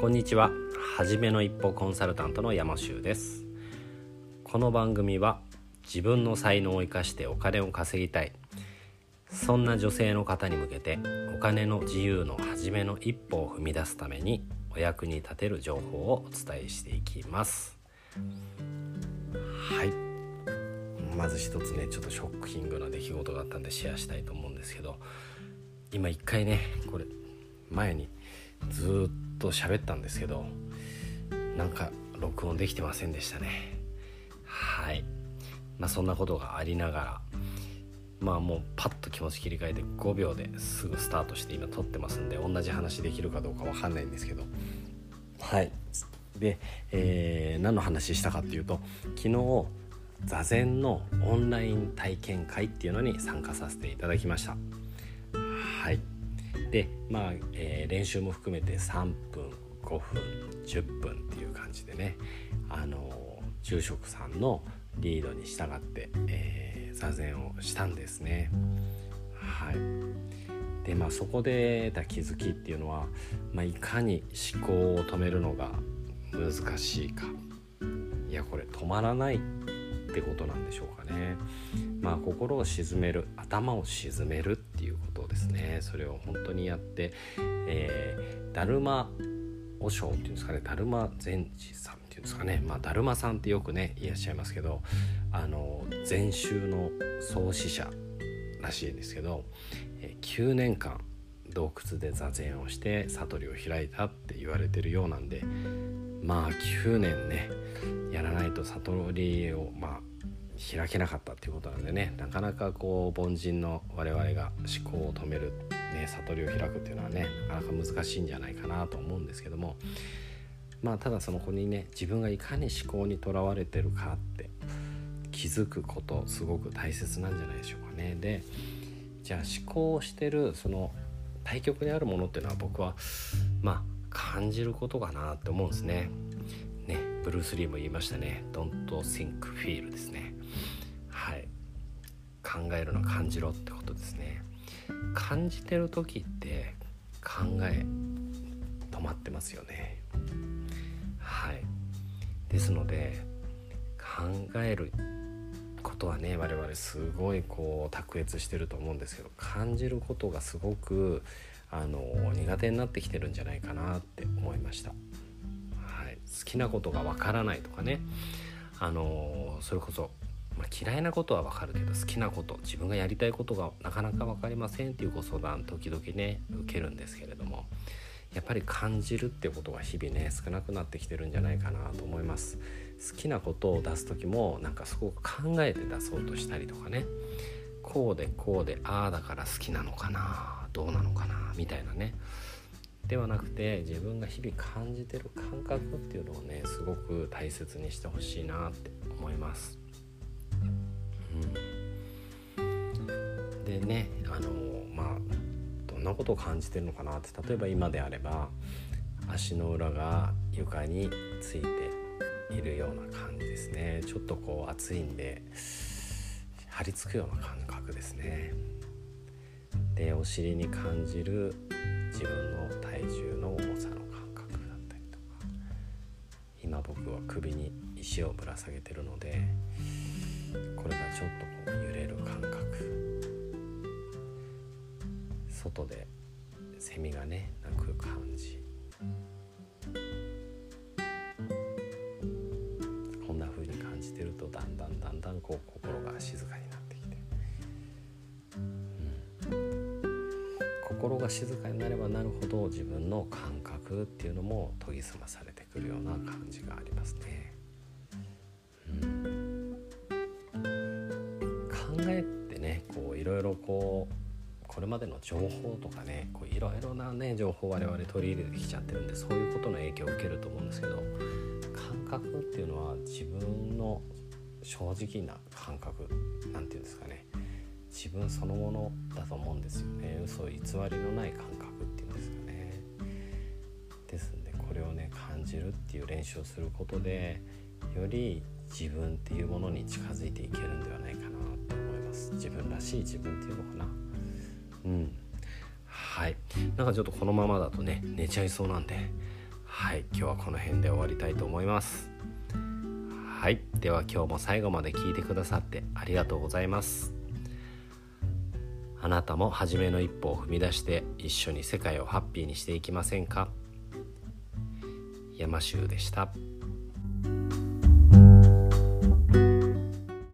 こんにちは。はじめの一歩コンサルタントの山修です。この番組は自分の才能を生かしてお金を稼ぎたい。そんな女性の方に向けてお金の自由の初めの一歩を踏み出すためにお役に立てる情報をお伝えしていきます。はい。まず一つねちょっとショッキングな出来事があったんでシェアしたいと思うんですけど今一回ねこれ前にずっと喋ったんですけどなんか録音できてませんでしたね。はい。まあそんなことがありながらまあもうパッと気持ち切り替えて5秒ですぐスタートして今撮ってますんで同じ話できるかどうかわかんないんですけど。はい。で、えー、何の話したかっていうと昨日座禅のオンライン体験会っていうのに参加させていただきました。はい。でまあ、えー、練習も含めて3分5分10分っていう感じでねあの住職さんのリードに従って、えー、座禅をしたんですね。はい。でまあそこで得た気づきっていうのは、まあ、いかに思考を止めるのが難しいか。いやこれ止まらない。っってことなんでしょうかね。まあ心を鎮める頭を鎮めるっていうことですね。それを本当にやって、えー、だるま和尚っていうんですかね。だるま禅師さんっていうんですかね。まあだるまさんってよくねいらっしゃいますけどあの禅宗の創始者らしいんですけど、えー、9年間洞窟で座禅をして悟りを開いたって言われてるようなんでまあ9年ねやらないと悟りをまあ開けなかったっていうことなんでねなかなかこう凡人の我々が思考を止める、ね、悟りを開くっていうのはねなかなか難しいんじゃないかなと思うんですけどもまあただその子にね自分がいかに思考にとらわれてるかって気づくことすごく大切なんじゃないでしょうかね。でじゃあ思考してるその対極にあるものっていうのは僕はまあ感じることかなって思うんですね。ねブルース・リーも言いましたね「Don't think feel」ですね。はい。考えるの感じろってことですね。感じてる時って考え止まってますよね。はい。ですので考えることはね我々すごいこう卓越してると思うんですけど感じることがすごくあの苦手になってきてるんじゃないかなって思いました。好きなことがわからないとかね。あのそれこそ、まあ、嫌いなことはわかるけど好きなこと自分がやりたいことがなかなか分かりませんっていうご相談時々ね受けるんですけれどもやっぱり感じるってことが日々ね少なくなってきてるんじゃないかなと思います。好きなことを出す時もなんかすごく考えて出そうとしたりとかね。こうでこうでああだから好きなのかなどうなのかなみたいなね。ではなくて自分が日々感じてる感覚っていうのをねすごく大切にしてほしいなって思います。うん、でねあのまあどんなことを感じてるのかなって例えば今であれば足の裏が床についているような感じですね。ちょっとこう熱いんで張り付くような感覚ですね。でお尻に感じる自分の体重の重さの感覚だったりとか。今僕は首に石をぶら下げてるのでこれがちょっとこう揺れる感覚。外でセミがね鳴く感じ。こんな風に感じてるとだんだんだんだんこう心が静かになればなるほど自分の感覚っていうのも研ぎ澄まされてくるような感じがありますね。うん、考えてねこういろいろこうこれまでの情報とかねこういろいろなね情報を我々取り入れてきちゃってるんでそういうことの影響を受けると思うんですけど感覚っていうのは自分の正直な感覚なんていうんですかね。自分そのものだと思うんですよね。嘘偽りのない感覚っていうんですかね。ですんでこれをね感じるっていう練習をすることでより自分っていうものに近づいていけるんではないかなと思います。自分らしい自分っていうのかな。うん。はい。なんかちょっとこのままだとね寝ちゃいそうなんで。はい。今日はこの辺で終わりたいと思います。はい。では今日も最後まで聞いてくださってありがとうございます。あなたも初めの一歩を踏み出して一緒に世界をハッピーにしていきませんか？山州でした。